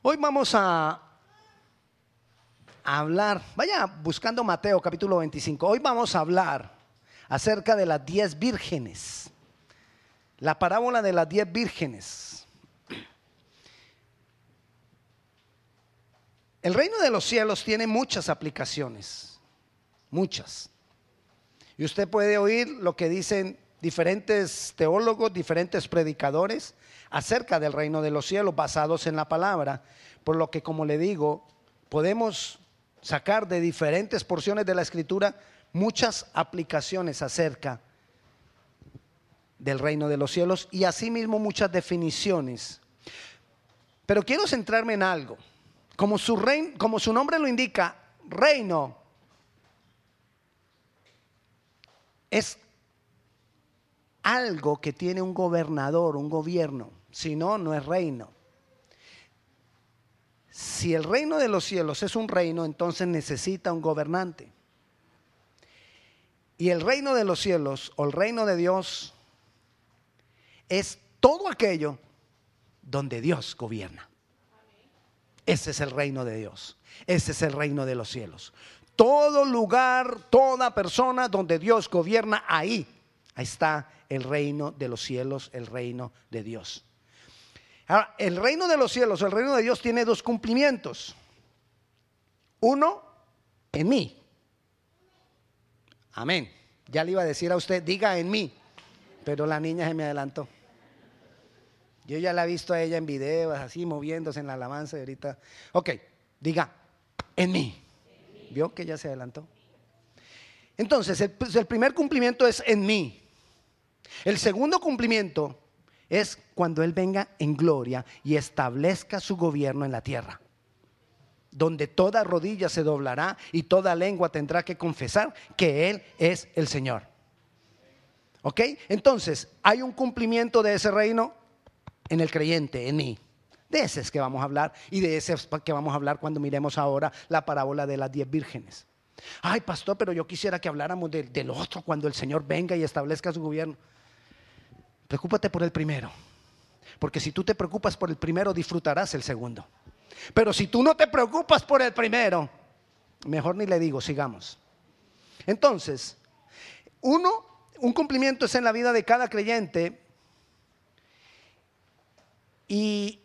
Hoy vamos a hablar, vaya buscando Mateo capítulo 25, hoy vamos a hablar acerca de las diez vírgenes, la parábola de las diez vírgenes. El reino de los cielos tiene muchas aplicaciones, muchas. Y usted puede oír lo que dicen diferentes teólogos, diferentes predicadores acerca del reino de los cielos basados en la palabra. Por lo que, como le digo, podemos sacar de diferentes porciones de la escritura muchas aplicaciones acerca del reino de los cielos y asimismo muchas definiciones. Pero quiero centrarme en algo. Como su, como su nombre lo indica, reino es algo que tiene un gobernador, un gobierno. Si no, no es reino. Si el reino de los cielos es un reino, entonces necesita un gobernante. Y el reino de los cielos o el reino de Dios es todo aquello donde Dios gobierna. Ese es el reino de Dios. Ese es el reino de los cielos. Todo lugar, toda persona donde Dios gobierna, ahí, ahí está el reino de los cielos, el reino de Dios. Ahora, el reino de los cielos, el reino de Dios tiene dos cumplimientos. Uno, en mí. Amén. Ya le iba a decir a usted, diga en mí, pero la niña se me adelantó. Yo ya la he visto a ella en videos, así moviéndose en la alabanza y ahorita. Ok, diga, en mí. ¿Vio que ya se adelantó? Entonces, el, pues, el primer cumplimiento es en mí. El segundo cumplimiento es cuando Él venga en gloria y establezca su gobierno en la tierra donde toda rodilla se doblará y toda lengua tendrá que confesar que Él es el Señor. ¿Ok? Entonces, hay un cumplimiento de ese reino en el creyente, en mí. De ese es que vamos a hablar y de ese es que vamos a hablar cuando miremos ahora la parábola de las diez vírgenes. Ay, pastor, pero yo quisiera que habláramos del otro cuando el Señor venga y establezca su gobierno. Preocúpate por el primero. Porque si tú te preocupas por el primero, disfrutarás el segundo. Pero si tú no te preocupas por el primero, mejor ni le digo, sigamos. Entonces, uno, un cumplimiento es en la vida de cada creyente y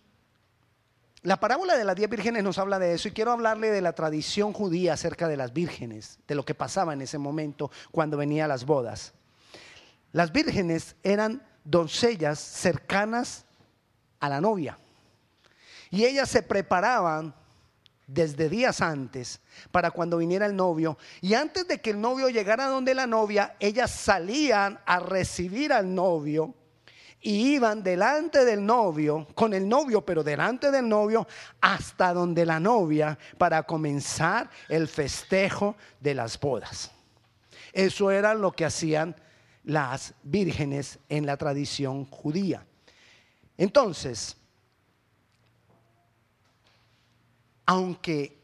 la parábola de las diez vírgenes nos habla de eso y quiero hablarle de la tradición judía acerca de las vírgenes, de lo que pasaba en ese momento cuando venían las bodas. Las vírgenes eran doncellas cercanas a la novia. Y ellas se preparaban desde días antes para cuando viniera el novio. Y antes de que el novio llegara donde la novia, ellas salían a recibir al novio y iban delante del novio, con el novio, pero delante del novio, hasta donde la novia, para comenzar el festejo de las bodas. Eso era lo que hacían las vírgenes en la tradición judía. Entonces, aunque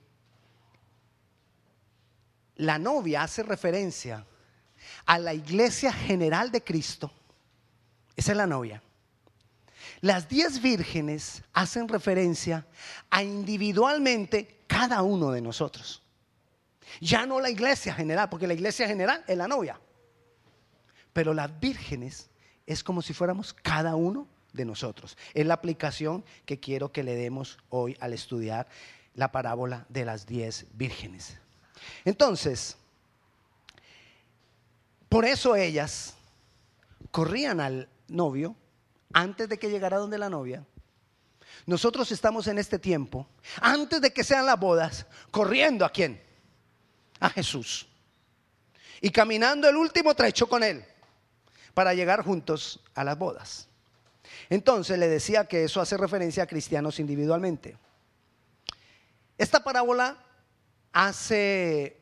la novia hace referencia a la iglesia general de Cristo, esa es la novia. Las diez vírgenes hacen referencia a individualmente cada uno de nosotros. Ya no la iglesia general, porque la iglesia general es la novia. Pero las vírgenes es como si fuéramos cada uno de nosotros. Es la aplicación que quiero que le demos hoy al estudiar la parábola de las diez vírgenes. Entonces, por eso ellas corrían al novio antes de que llegara donde la novia. Nosotros estamos en este tiempo, antes de que sean las bodas, corriendo a quién? A Jesús. Y caminando el último trecho con Él para llegar juntos a las bodas. Entonces le decía que eso hace referencia a cristianos individualmente. Esta parábola hace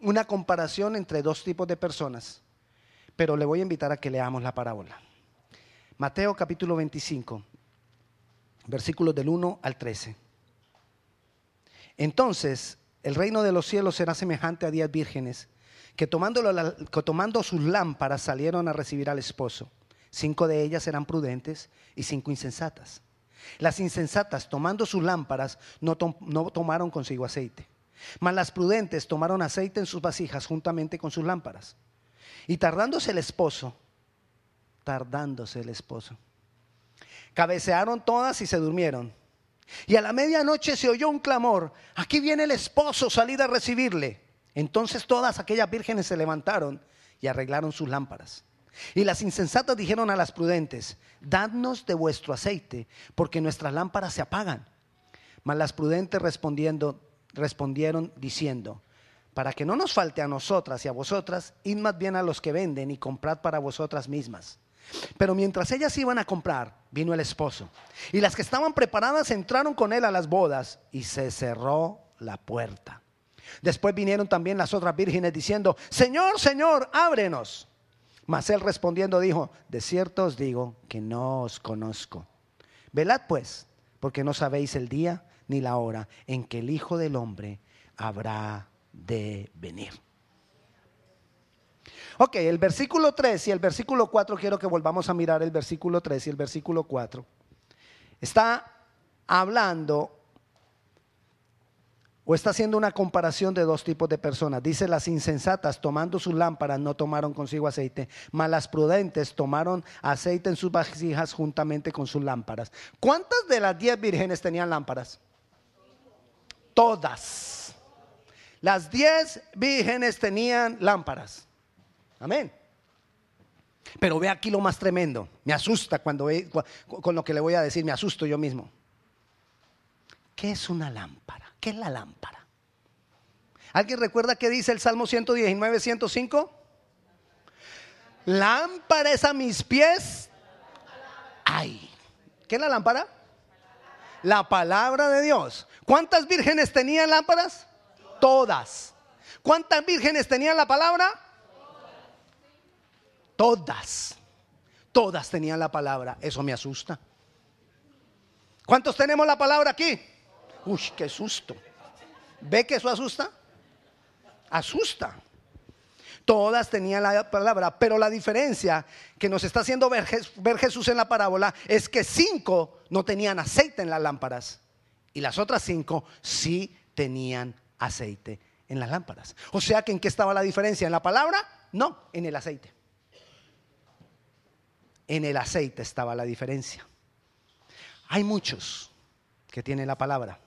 una comparación entre dos tipos de personas, pero le voy a invitar a que leamos la parábola. Mateo capítulo 25, versículos del 1 al 13. Entonces, el reino de los cielos será semejante a diez vírgenes que tomando, que tomando sus lámparas salieron a recibir al esposo. Cinco de ellas eran prudentes y cinco insensatas. Las insensatas, tomando sus lámparas, no, no tomaron consigo aceite. Mas las prudentes tomaron aceite en sus vasijas juntamente con sus lámparas. Y tardándose el esposo, tardándose el esposo, cabecearon todas y se durmieron. Y a la medianoche se oyó un clamor, aquí viene el esposo, salid a recibirle. Entonces todas aquellas vírgenes se levantaron y arreglaron sus lámparas. Y las insensatas dijeron a las prudentes, dadnos de vuestro aceite, porque nuestras lámparas se apagan. Mas las prudentes respondiendo, respondieron diciendo, para que no nos falte a nosotras y a vosotras, id más bien a los que venden y comprad para vosotras mismas. Pero mientras ellas iban a comprar, vino el esposo. Y las que estaban preparadas entraron con él a las bodas y se cerró la puerta. Después vinieron también las otras vírgenes diciendo, Señor, Señor, ábrenos. Mas él respondiendo dijo, de cierto os digo que no os conozco. Velad pues, porque no sabéis el día ni la hora en que el Hijo del Hombre habrá de venir. Ok, el versículo 3 y el versículo 4, quiero que volvamos a mirar el versículo 3 y el versículo 4. Está hablando o está haciendo una comparación de dos tipos de personas. Dice las insensatas tomando sus lámparas no tomaron consigo aceite, mas las prudentes tomaron aceite en sus vasijas juntamente con sus lámparas. ¿Cuántas de las diez vírgenes tenían lámparas? Todas. Las diez vírgenes tenían lámparas. Amén. Pero ve aquí lo más tremendo. Me asusta cuando ve, con lo que le voy a decir, me asusto yo mismo. ¿Qué es una lámpara? ¿Qué es la lámpara? ¿Alguien recuerda qué dice el Salmo 119, 105? Lámpara es a mis pies. Ay, ¿qué es la lámpara? La palabra de Dios. ¿Cuántas vírgenes tenían lámparas? Todas. ¿Cuántas vírgenes tenían la palabra? Todas. Todas tenían la palabra. Eso me asusta. ¿Cuántos tenemos la palabra aquí? Uy, qué susto. ¿Ve que eso asusta? Asusta. Todas tenían la palabra, pero la diferencia que nos está haciendo ver, Jesús en la parábola es que cinco no tenían aceite en las lámparas y las otras cinco sí tenían aceite en las lámparas. O sea que en qué estaba la diferencia, en la palabra, no, en el aceite. En el aceite estaba la diferencia. Hay muchos que tienen la palabra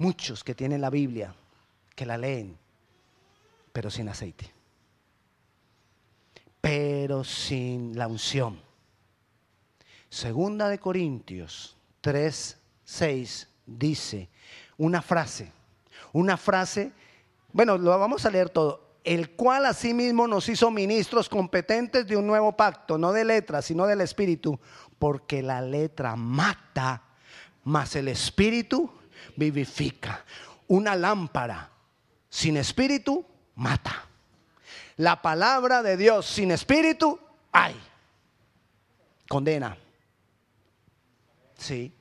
muchos que tienen la Biblia, que la leen, pero sin aceite, pero sin la unción. Segunda de Corintios 3, 6 dice una frase, una frase, bueno, lo vamos a leer todo, el cual asimismo nos hizo ministros competentes de un nuevo pacto, no de letras, sino del espíritu, porque la letra mata, mas el espíritu vivifica. Una lámpara sin espíritu mata. La palabra de Dios sin espíritu, hay. Condena. Sí.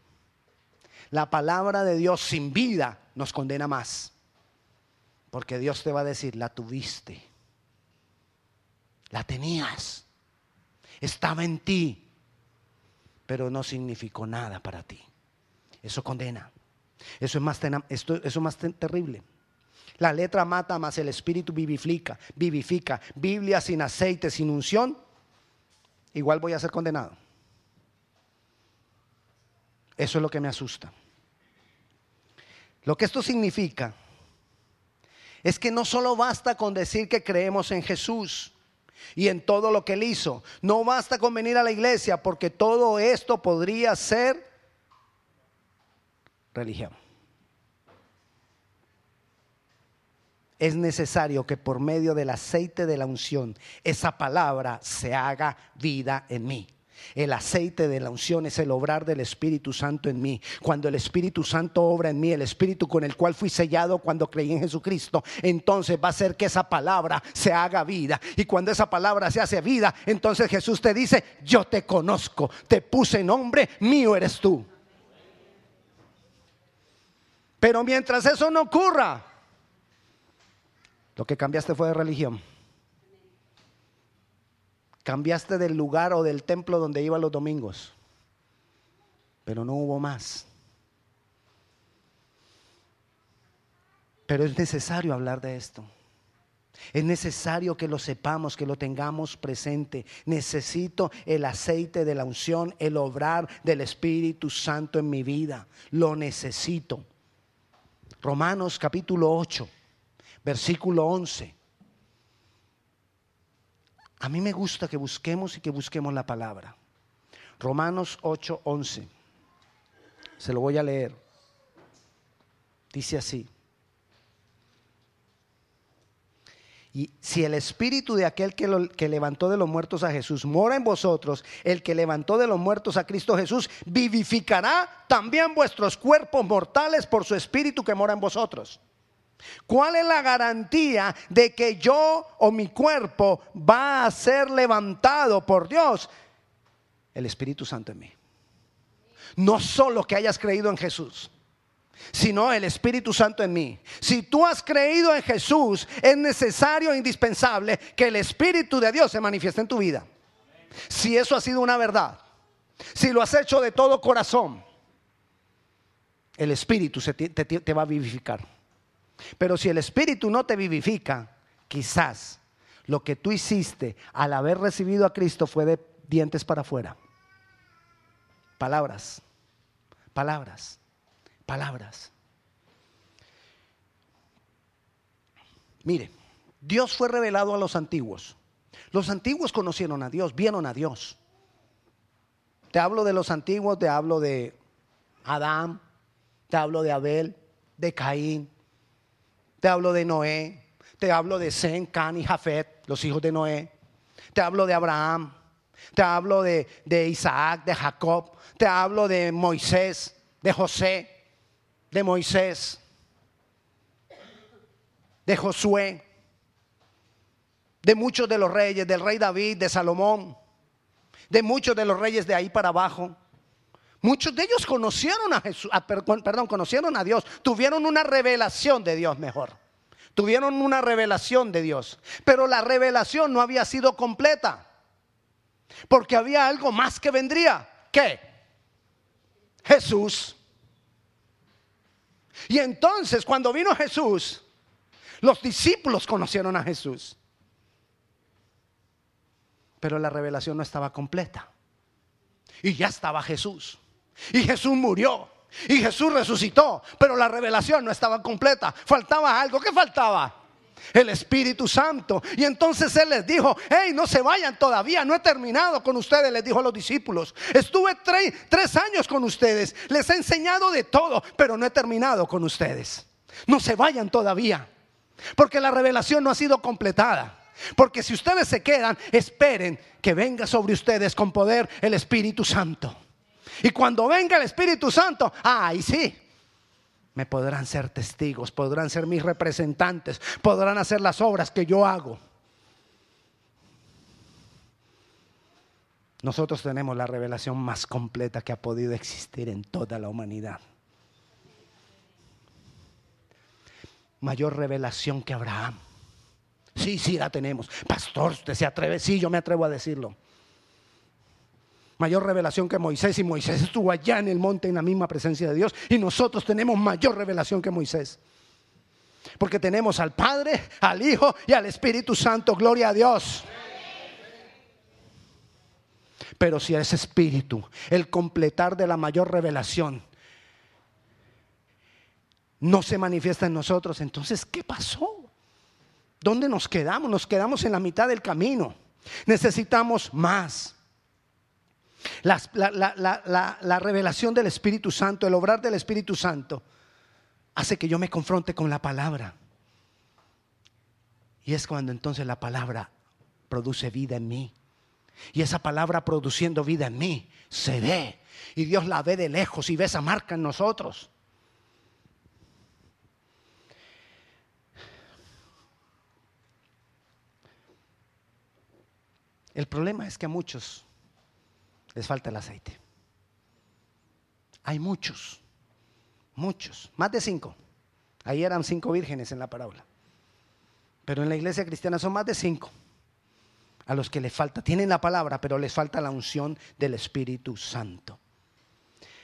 La palabra de Dios sin vida nos condena más. Porque Dios te va a decir, la tuviste. La tenías. Estaba en ti. Pero no significó nada para ti. Eso condena. Eso es más, esto, es más terrible. La letra mata, más el espíritu vivifica, vivifica. Biblia sin aceite, sin unción, igual voy a ser condenado. Eso es lo que me asusta. Lo que esto significa es que no solo basta con decir que creemos en Jesús y en todo lo que él hizo. No basta con venir a la iglesia porque todo esto podría ser religión. Es necesario que por medio del aceite de la unción esa palabra se haga vida en mí. El aceite de la unción es el obrar del Espíritu Santo en mí. Cuando el Espíritu Santo obra en mí, el Espíritu con el cual fui sellado cuando creí en Jesucristo, entonces va a ser que esa palabra se haga vida. Y cuando esa palabra se hace vida, entonces Jesús te dice, yo te conozco, te puse nombre, mío eres tú. Pero mientras eso no ocurra, lo que cambiaste fue de religión. Cambiaste del lugar o del templo donde iba los domingos. pero no hubo más. Pero es necesario hablar de esto. Es necesario que lo sepamos, que lo tengamos presente. Necesito el aceite de la unción, el obrar del Espíritu Santo en mi vida. Lo necesito. Romanos capítulo 8, versículo 11. A mí me gusta que busquemos y que busquemos la palabra. Romanos 8, 11. Se lo voy a leer. Dice así. Y si el espíritu de aquel que, levantó de los muertos a Jesús mora en vosotros, el que levantó de los muertos a Cristo Jesús, vivificará también vuestros cuerpos mortales por su espíritu que mora en vosotros. ¿Cuál es la garantía de que yo o mi cuerpo va a ser levantado por Dios? El Espíritu Santo en mí. No solo que hayas creído en Jesús sino el Espíritu Santo en mí. Si tú has creído en Jesús, es necesario e indispensable que el Espíritu de Dios se manifieste en tu vida. Si eso ha sido una verdad, si lo has hecho de todo corazón, el Espíritu te, te va a vivificar. Pero si el Espíritu no te vivifica, quizás lo que tú hiciste al haber recibido a Cristo fue de dientes para afuera. Palabras, palabras palabras. Mire, Dios fue revelado a los antiguos. Los antiguos conocieron a Dios, vieron a Dios. Te hablo de los antiguos, te hablo de Adán, te hablo de Abel, de Caín, te hablo de Noé, te hablo de Sen, Can y Jafet, los hijos de Noé. Te hablo de Abraham, te hablo de, de Isaac, de Jacob, te hablo de Moisés, de José de Moisés, de Josué, de muchos de los reyes, del rey David, de Salomón, de muchos de los reyes de ahí para abajo. Muchos de ellos conocieron a Jesús, perdón, conocieron a Dios, tuvieron una revelación de Dios mejor. Tuvieron una revelación de Dios, pero la revelación no había sido completa. Porque había algo más que vendría. ¿Qué? Jesús. Y entonces cuando vino Jesús, los discípulos conocieron a Jesús. Pero la revelación no estaba completa. Y ya estaba Jesús. Y Jesús murió. Y Jesús resucitó. Pero la revelación no estaba completa. Faltaba algo. ¿Qué faltaba? El Espíritu Santo. Y entonces Él les dijo, hey, no se vayan todavía, no he terminado con ustedes, les dijo a los discípulos. Estuve tres años con ustedes, les he enseñado de todo, pero no he terminado con ustedes. No se vayan todavía, porque la revelación no ha sido completada. Porque si ustedes se quedan, esperen que venga sobre ustedes con poder el Espíritu Santo. Y cuando venga el Espíritu Santo, ay, sí, me podrán ser testigos, podrán ser mis representantes, podrán hacer las obras que yo hago. Nosotros tenemos la revelación más completa que ha podido existir en toda la humanidad. Mayor revelación que Abraham. Sí, sí, la tenemos. Pastor, ¿usted se atreve? Sí, yo me atrevo a decirlo mayor revelación que Moisés y Moisés estuvo allá en el monte en la misma presencia de Dios y nosotros tenemos mayor revelación que Moisés. Porque tenemos al Padre, al Hijo y al Espíritu Santo. Gloria a Dios. Pero si ese Espíritu, el completar de la mayor revelación, no se manifiesta en nosotros, entonces, ¿qué pasó? ¿Dónde nos quedamos? Nos quedamos en la mitad del camino. Necesitamos más la, revelación del Espíritu Santo, el obrar del Espíritu Santo, hace que yo me confronte con la palabra. Y es cuando entonces la palabra produce vida en mí. Y esa palabra produciendo vida en mí se ve. Y Dios la ve de lejos y ve esa marca en nosotros. El problema es que a muchos les falta el aceite. Hay muchos, muchos, más de cinco. Ahí eran cinco vírgenes en la parábola. Pero en la iglesia cristiana son más de cinco a los que les falta. Tienen la palabra, pero les falta la unción del Espíritu Santo.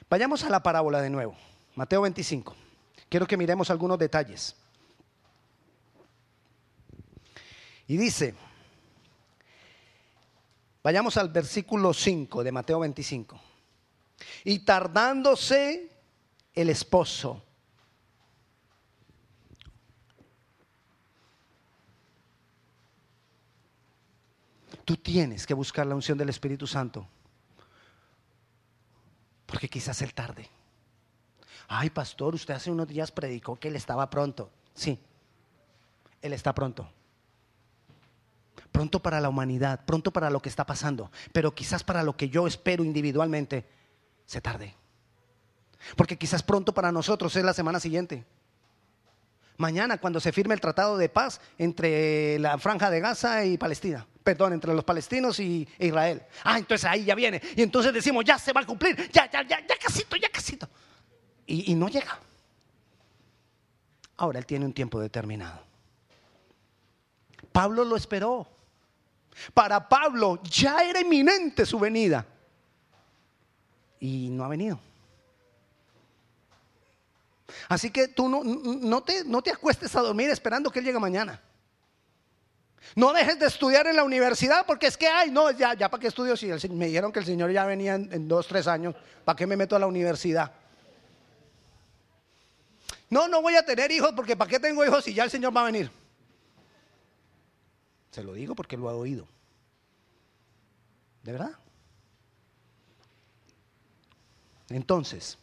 Vayamos a la parábola de nuevo, Mateo 25. Quiero que miremos algunos detalles. Y dice, vayamos al versículo 5 de Mateo 25. Y tardándose el esposo. Tú tienes que buscar la unción del Espíritu Santo. Porque quizás él tarde. Ay, pastor, usted hace unos días predicó que él estaba pronto. Sí, él está pronto. Pronto para la humanidad, pronto para lo que está pasando. Pero quizás para lo que yo espero individualmente, se tarde. Porque quizás pronto para nosotros es la semana siguiente. Mañana, cuando se firme el tratado de paz entre la franja de Gaza y Palestina. Perdón, entre los palestinos y Israel. Ah, entonces ahí ya viene. Y entonces decimos, ya se va a cumplir. Ya, ya, ya, ya casito, ya casito. Y, y no llega. Ahora él tiene un tiempo determinado. Pablo lo esperó. Para Pablo ya era inminente su venida. Y no ha venido. Así que tú no, no, te, no te acuestes a dormir esperando que Él llegue mañana. No dejes de estudiar en la universidad porque es que, ay, no, ya, ya para qué estudio si me dijeron que el Señor ya venía en, en dos, tres años, ¿para qué me meto a la universidad? No, no voy a tener hijos porque ¿para qué tengo hijos si ya el Señor va a venir? Se lo digo porque lo he oído. ¿De verdad? Entonces,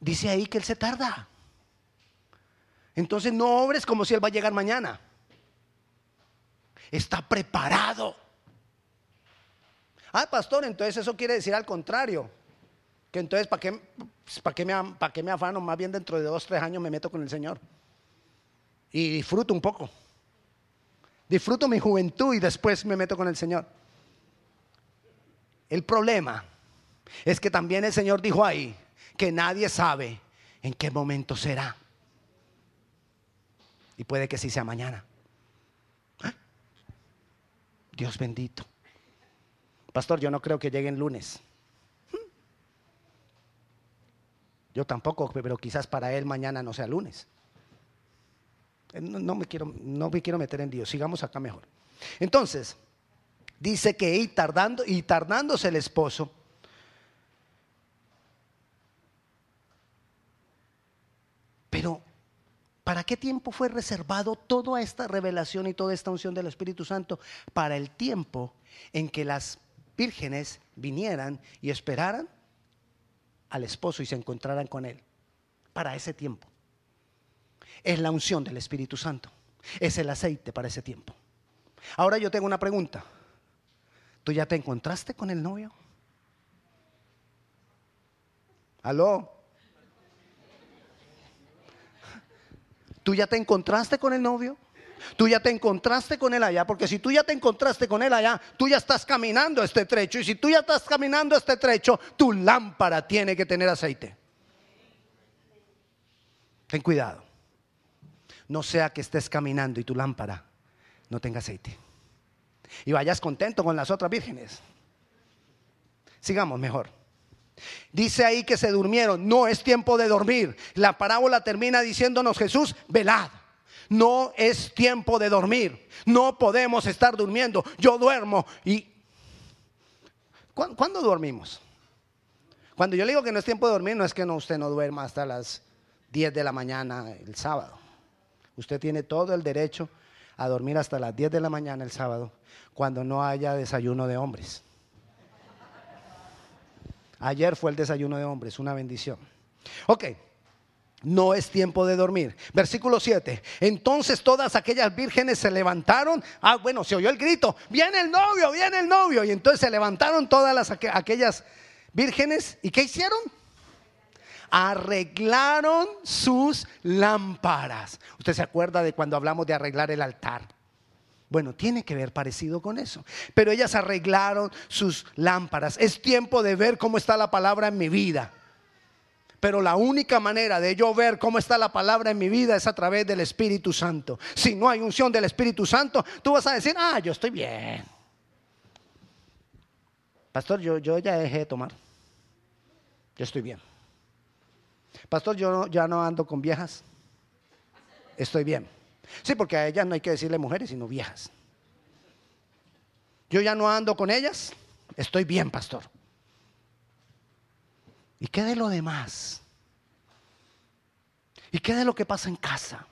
dice ahí que Él se tarda. Entonces no obres como si Él va a llegar mañana. Está preparado. Ah, pastor, entonces eso quiere decir al contrario. Que entonces, ¿para qué, para qué, me, para qué me afano? Más bien dentro de dos, tres años me meto con el Señor. Y disfruto un poco. Disfruto mi juventud y después me meto con el Señor. El problema es que también el Señor dijo ahí que nadie sabe en qué momento será. Y puede que sí sea mañana. ¿Ah? Dios bendito. Pastor, yo no creo que lleguen lunes. Yo tampoco, pero quizás para él mañana no sea lunes. No, me, quiero, no me quiero meter en Dios, sigamos acá mejor. Entonces, dice que y, tardando, y tardándose el esposo, pero ¿para qué tiempo fue reservado toda esta revelación y toda esta unción del Espíritu Santo? Para el tiempo en que las vírgenes vinieran y esperaran al esposo y se encontraran con él. Para ese tiempo. Es la unción del Espíritu Santo. Es el aceite para ese tiempo. Ahora yo tengo una pregunta. ¿Tú ya te encontraste con el novio? ¿Aló? ¿Tú ya te encontraste con el novio? Tú ya te encontraste con él allá, porque si tú ya te encontraste con él allá, tú ya estás caminando este trecho. Y si tú ya estás caminando este trecho, tu lámpara tiene que tener aceite. Ten cuidado. No sea que estés caminando y tu lámpara no tenga aceite. Y vayas contento con las otras vírgenes. Sigamos mejor. Dice ahí que se durmieron. No es tiempo de dormir. La parábola termina diciéndonos Jesús, velad. No es tiempo de dormir. No podemos estar durmiendo. Yo duermo y... ¿Cuándo, dormimos? Cuando yo le digo que no es tiempo de dormir, no es que no, usted no duerma hasta las 10 de la mañana el sábado. Usted tiene todo el derecho a dormir hasta las 10 de la mañana el sábado cuando no haya desayuno de hombres. Ayer fue el desayuno de hombres, una bendición. Ok, no es tiempo de dormir. Versículo 7. Entonces todas aquellas vírgenes se levantaron. Ah, bueno, se oyó el grito. Viene el novio, viene el novio. Y entonces se levantaron todas las, aquellas vírgenes. ¿Y qué hicieron? Arreglaron sus lámparas. Usted se acuerda de cuando hablamos de arreglar el altar. Bueno, tiene que ver parecido con eso. Pero ellas arreglaron sus lámparas. Es tiempo de ver cómo está la palabra en mi vida. Pero la única manera de yo ver cómo está la palabra en mi vida es a través del Espíritu Santo. Si no hay unción del Espíritu Santo, tú vas a decir, ah, yo estoy bien. Pastor, yo, yo ya dejé de tomar. Yo estoy bien. Pastor, yo ya no ando con viejas. Estoy bien. Sí, porque a ellas no hay que decirle mujeres, sino viejas. Yo ya no ando con ellas. Estoy bien, pastor. ¿Y qué de lo demás? ¿Y qué de lo que pasa en casa?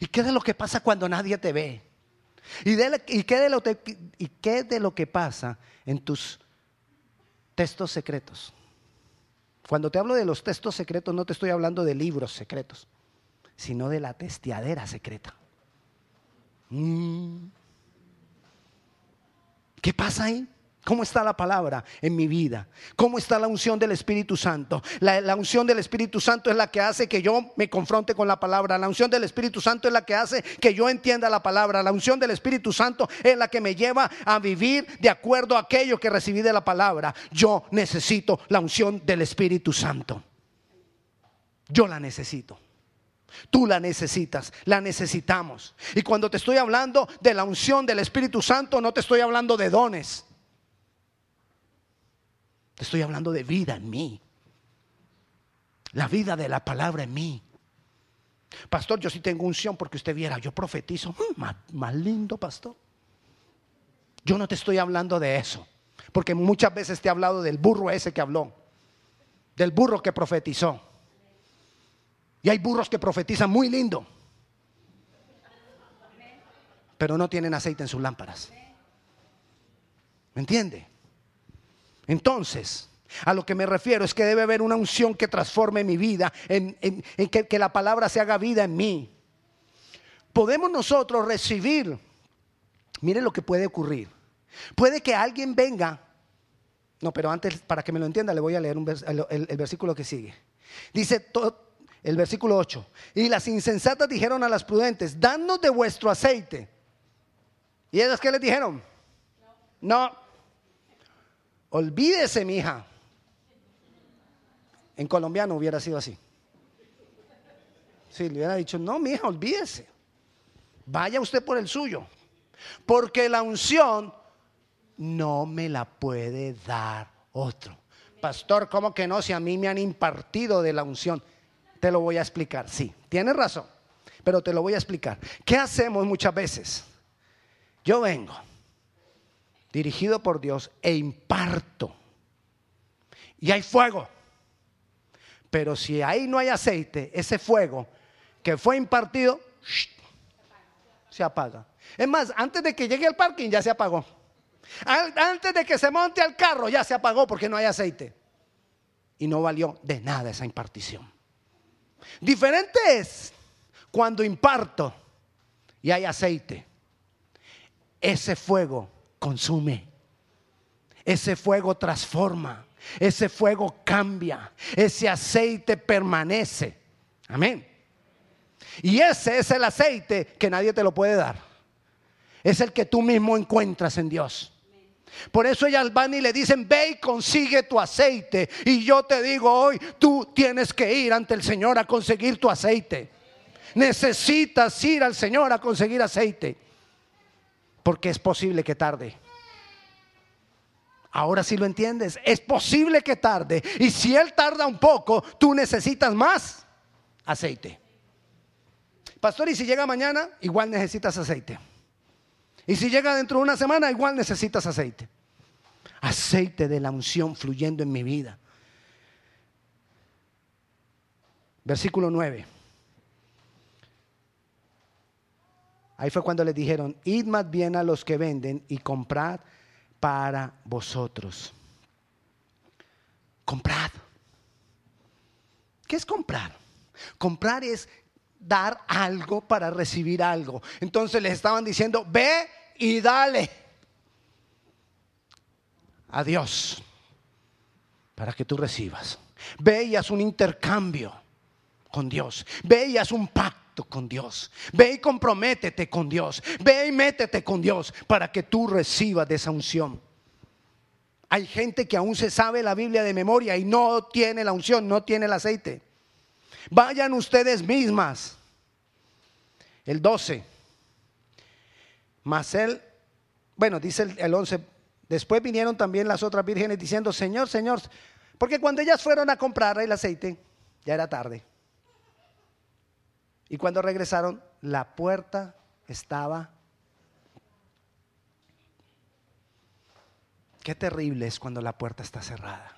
¿Y qué de lo que pasa cuando nadie te ve? ¿Y, qué, de lo ¿Y qué de lo que pasa en tus textos secretos? Cuando te hablo de los textos secretos, no te estoy hablando de libros secretos, sino de la testiadera secreta. Mm. ¿Qué pasa ahí? ¿Cómo está la palabra en mi vida? ¿Cómo está la unción del Espíritu Santo? La, unción del Espíritu Santo es la que hace que yo me confronte con la palabra. La unción del Espíritu Santo es la que hace que yo entienda la palabra. La unción del Espíritu Santo es la que me lleva a vivir de acuerdo a aquello que recibí de la palabra. Yo necesito la unción del Espíritu Santo. Yo la necesito. Tú la necesitas, la necesitamos. Y cuando te estoy hablando de la unción del Espíritu Santo, no te estoy hablando de dones. Te estoy hablando de vida en mí. La vida de la palabra en mí. Pastor, yo sí tengo unción porque usted viera, yo profetizo. Mm, más, lindo, pastor. Yo no te estoy hablando de eso. Porque muchas veces te he hablado del burro ese que habló. Del burro que profetizó. Y hay burros que profetizan muy lindo. Pero no tienen aceite en sus lámparas. ¿Me entiende? Entonces, a lo que me refiero es que debe haber una unción que transforme mi vida, en, que, que la palabra se haga vida en mí. Podemos nosotros recibir, mire lo que puede ocurrir. Puede que alguien venga, no, pero antes, para que me lo entienda, le voy a leer el, versículo que sigue. Dice el versículo 8, y las insensatas dijeron a las prudentes, danos de vuestro aceite. ¿Y ellas qué les dijeron? No. Olvídese, mi hija. En colombiano hubiera sido así. Si le hubiera dicho, no, mi hija, olvídese. Vaya usted por el suyo. Porque la unción no me la puede dar otro. Pastor, ¿cómo que no? Si a mí me han impartido de la unción. Te lo voy a explicar. Sí, tienes razón. Pero te lo voy a explicar. ¿Qué hacemos muchas veces? Yo vengo dirigido por Dios e imparto. Y hay fuego. Pero si ahí no hay aceite, ese fuego que fue impartido se apaga. Es más, antes de que llegue al parking ya se apagó. Antes de que se monte al carro ya se apagó porque no hay aceite. Y no valió de nada esa impartición. Diferente es cuando imparto y hay aceite. Ese fuego consume. Ese fuego transforma. Ese fuego cambia. Ese aceite permanece. Amén. Y ese es el aceite que nadie te lo puede dar. Es el que tú mismo encuentras en Dios. Por eso ellas van y le dicen, ve y consigue tu aceite. Y yo te digo hoy, tú tienes que ir ante el Señor a conseguir tu aceite. Necesitas ir al Señor a conseguir aceite porque es posible que tarde. Ahora sí lo entiendes, es posible que tarde. Y si Él tarda un poco, tú necesitas más aceite. Pastor, y si llega mañana, igual necesitas aceite. Y si llega dentro de una semana, igual necesitas aceite. Aceite de la unción fluyendo en mi vida. Versículo 9. Ahí fue cuando le dijeron, id más bien a los que venden y comprad para vosotros. Comprad. ¿Qué es comprar? Comprar es dar algo para recibir algo. Entonces les estaban diciendo, ve y dale a Dios para que tú recibas. Ve y haz un intercambio con Dios. Ve y haz un pacto con Dios. Ve y comprométete con Dios. Ve y métete con Dios para que tú recibas de esa unción. Hay gente que aún se sabe la Biblia de memoria y no tiene la unción, no tiene el aceite. Vayan ustedes mismas. El 12. Mas él, bueno, dice el, el 11. Después vinieron también las otras vírgenes diciendo, Señor, Señor, Porque cuando ellas fueron a comprar el aceite, ya era tarde. Y cuando regresaron, la puerta estaba... Qué terrible es cuando la puerta está cerrada.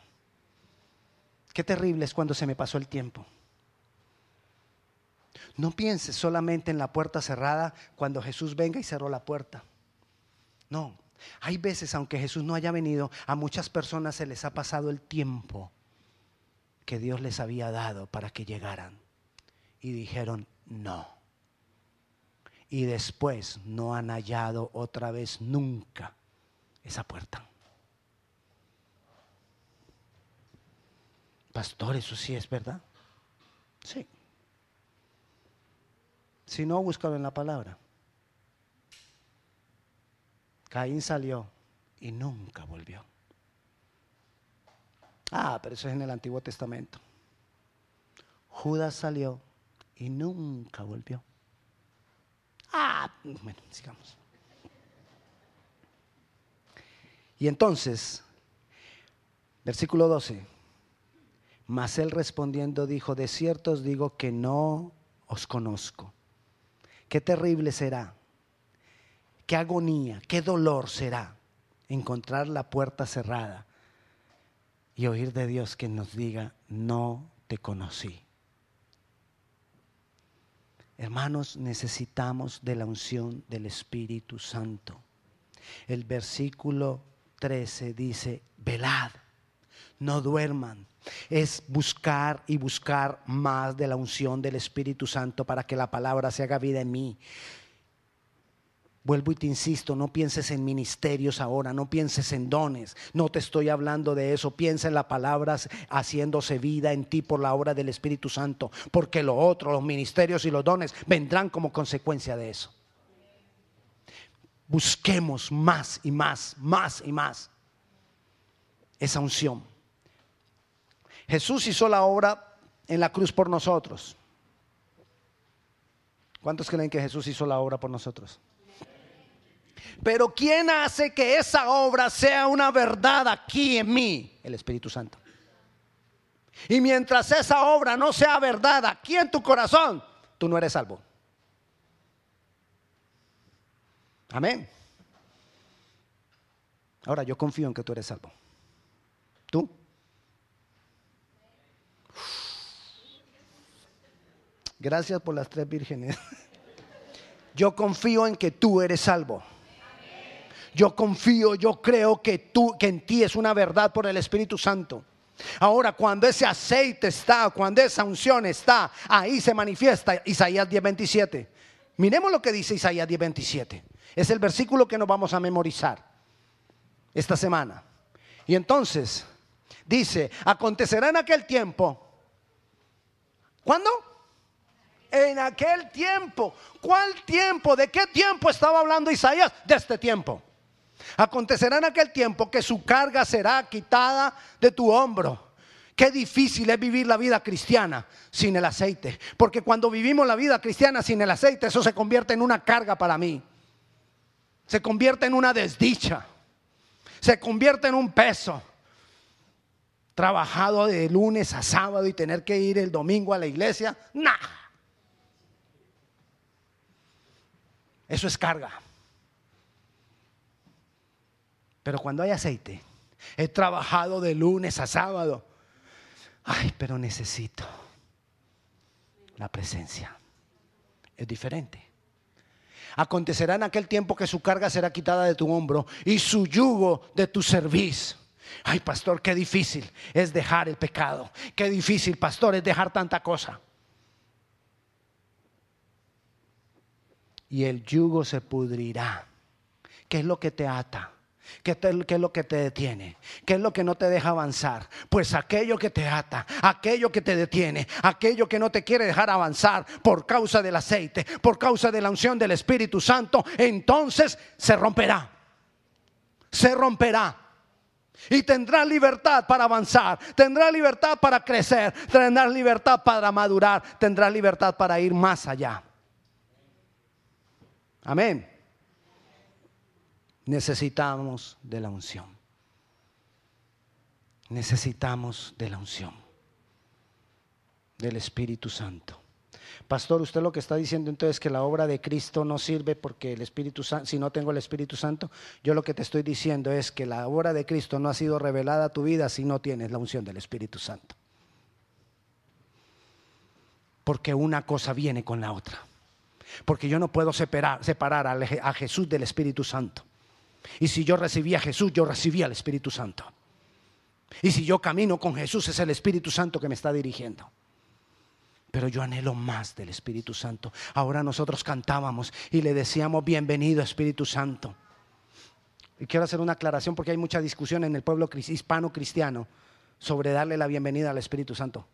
Qué terrible es cuando se me pasó el tiempo. No pienses solamente en la puerta cerrada cuando Jesús venga y cerró la puerta. No, hay veces, aunque Jesús no haya venido, a muchas personas se les ha pasado el tiempo que Dios les había dado para que llegaran. Y dijeron, no. Y después no han hallado otra vez nunca esa puerta. Pastor, eso sí es verdad. Sí. Si no, búscalo en la palabra. Caín salió y nunca volvió. Ah, pero eso es en el Antiguo Testamento. Judas salió y nunca volvió. Ah, bueno, sigamos. Y entonces, versículo 12, mas él respondiendo dijo, de cierto os digo que no os conozco. Qué terrible será, qué agonía, qué dolor será encontrar la puerta cerrada y oír de Dios que nos diga, no te conocí. Hermanos, necesitamos de la unción del Espíritu Santo. El versículo 13 dice, velad, no duerman. Es buscar y buscar más de la unción del Espíritu Santo para que la palabra se haga vida en mí. Vuelvo y te insisto, no pienses en ministerios ahora, no pienses en dones, no te estoy hablando de eso, piensa en la palabra haciéndose vida en ti por la obra del Espíritu Santo, porque lo otro, los ministerios y los dones vendrán como consecuencia de eso. Busquemos más y más, más y más esa unción. Jesús hizo la obra en la cruz por nosotros. ¿Cuántos creen que Jesús hizo la obra por nosotros? Pero ¿quién hace que esa obra sea una verdad aquí en mí? El Espíritu Santo. Y mientras esa obra no sea verdad aquí en tu corazón, tú no eres salvo. Amén. Ahora yo confío en que tú eres salvo. ¿Tú? Gracias por las tres vírgenes. Yo confío en que tú eres salvo. Yo confío, yo creo que tú que en ti es una verdad por el Espíritu Santo. Ahora, cuando ese aceite está, cuando esa unción está, ahí se manifiesta Isaías 10:27. Miremos lo que dice Isaías 10:27. Es el versículo que nos vamos a memorizar esta semana. Y entonces dice, acontecerá en aquel tiempo. ¿Cuándo? en aquel tiempo. ¿Cuál tiempo? ¿De qué tiempo estaba hablando Isaías? De este tiempo. Acontecerá en aquel tiempo que su carga será quitada de tu hombro. Qué difícil es vivir la vida cristiana sin el aceite. Porque cuando vivimos la vida cristiana sin el aceite, eso se convierte en una carga para mí. Se convierte en una desdicha. Se convierte en un peso. Trabajado de lunes a sábado y tener que ir el domingo a la iglesia. Nah. Eso es carga. Pero cuando hay aceite, he trabajado de lunes a sábado. Ay, pero necesito la presencia. Es diferente. Acontecerá en aquel tiempo que su carga será quitada de tu hombro y su yugo de tu cerviz. Ay, pastor, qué difícil es dejar el pecado. Qué difícil, pastor, es dejar tanta cosa. y el yugo se pudrirá. ¿Qué es lo que te ata? ¿Qué, es lo que te detiene? ¿Qué es lo que no te deja avanzar? Pues aquello que te ata, aquello que te detiene, aquello que no te quiere dejar avanzar por causa del aceite, por causa de la unción del Espíritu Santo, entonces se romperá. Se romperá. Y tendrás libertad para avanzar, tendrás libertad para crecer, tendrás libertad para madurar, tendrás libertad para ir más allá. Amén. Necesitamos de la unción. Necesitamos de la unción del Espíritu Santo. Pastor, usted lo que está diciendo entonces es que la obra de Cristo no sirve porque el Espíritu Santo, si no tengo el Espíritu Santo, yo lo que te estoy diciendo es que la obra de Cristo no ha sido revelada a tu vida si no tienes la unción del Espíritu Santo. Porque una cosa viene con la otra. Porque yo no puedo separar, separar a Jesús del Espíritu Santo. Y si yo recibí a Jesús, yo recibí al Espíritu Santo. Y si yo camino con Jesús, es el Espíritu Santo que me está dirigiendo. Pero yo anhelo más del Espíritu Santo. Ahora nosotros cantábamos y le decíamos, bienvenido Espíritu Santo. Y quiero hacer una aclaración porque hay mucha discusión en el pueblo hispano cristiano sobre darle la bienvenida al Espíritu Santo.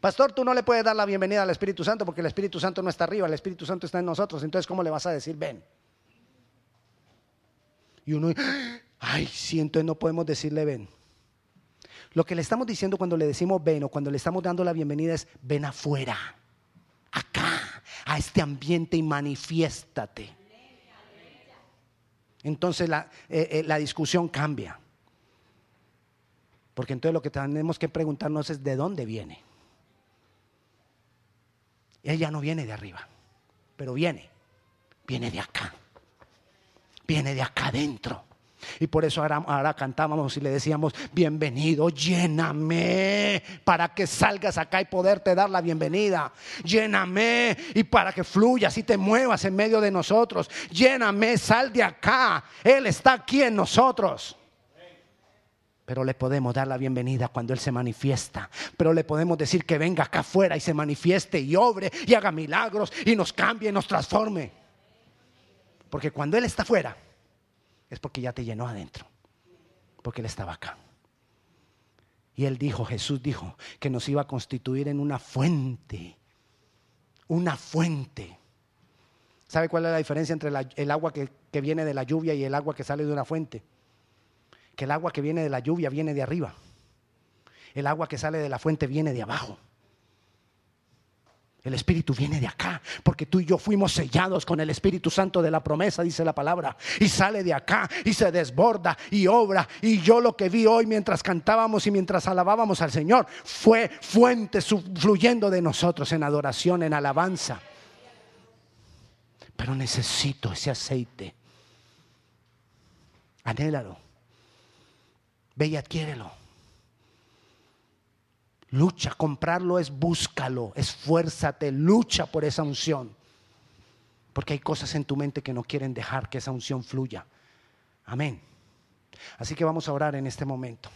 Pastor, tú no le puedes dar la bienvenida al Espíritu Santo porque el Espíritu Santo no está arriba, el Espíritu Santo está en nosotros. Entonces, ¿cómo le vas a decir ven? Y uno, ay, sí, entonces no podemos decirle ven. Lo que le estamos diciendo cuando le decimos ven o cuando le estamos dando la bienvenida es ven afuera, acá, a este ambiente y manifiéstate. Entonces la, eh, eh, la discusión cambia. Porque entonces lo que tenemos que preguntarnos es de dónde viene. Ella no viene de arriba, pero viene, viene de acá, viene de acá adentro. Y por eso ahora, cantábamos y le decíamos, bienvenido, lléname para que salgas acá y poderte dar la bienvenida. Lléname y para que fluyas y te muevas en medio de nosotros. Lléname, sal de acá. Él está aquí en nosotros. Pero le podemos dar la bienvenida cuando Él se manifiesta. Pero le podemos decir que venga acá afuera y se manifieste y obre y haga milagros y nos cambie y nos transforme. Porque cuando Él está afuera, es porque ya te llenó adentro, porque Él estaba acá. Y Él dijo, Jesús dijo, que nos iba a constituir en una fuente, una fuente. ¿Sabe cuál es la diferencia entre el agua que, que viene de la lluvia y el agua que sale de una fuente? Que el agua que viene de la lluvia viene de arriba. El agua que sale de la fuente viene de abajo. El Espíritu viene de acá, porque tú y yo fuimos sellados con el Espíritu Santo de la promesa, dice la palabra, y sale de acá y se desborda y obra. Y yo lo que vi hoy mientras cantábamos y mientras alabábamos al Señor fue fuente fluyendo de nosotros en adoración, en alabanza. Pero necesito ese aceite. Anhélalo. Ve y adquiérelo. Lucha, comprarlo es búscalo, esfuérzate, lucha por esa unción. Porque hay cosas en tu mente que no quieren dejar que esa unción fluya. Amén. Así que vamos a orar en este momento.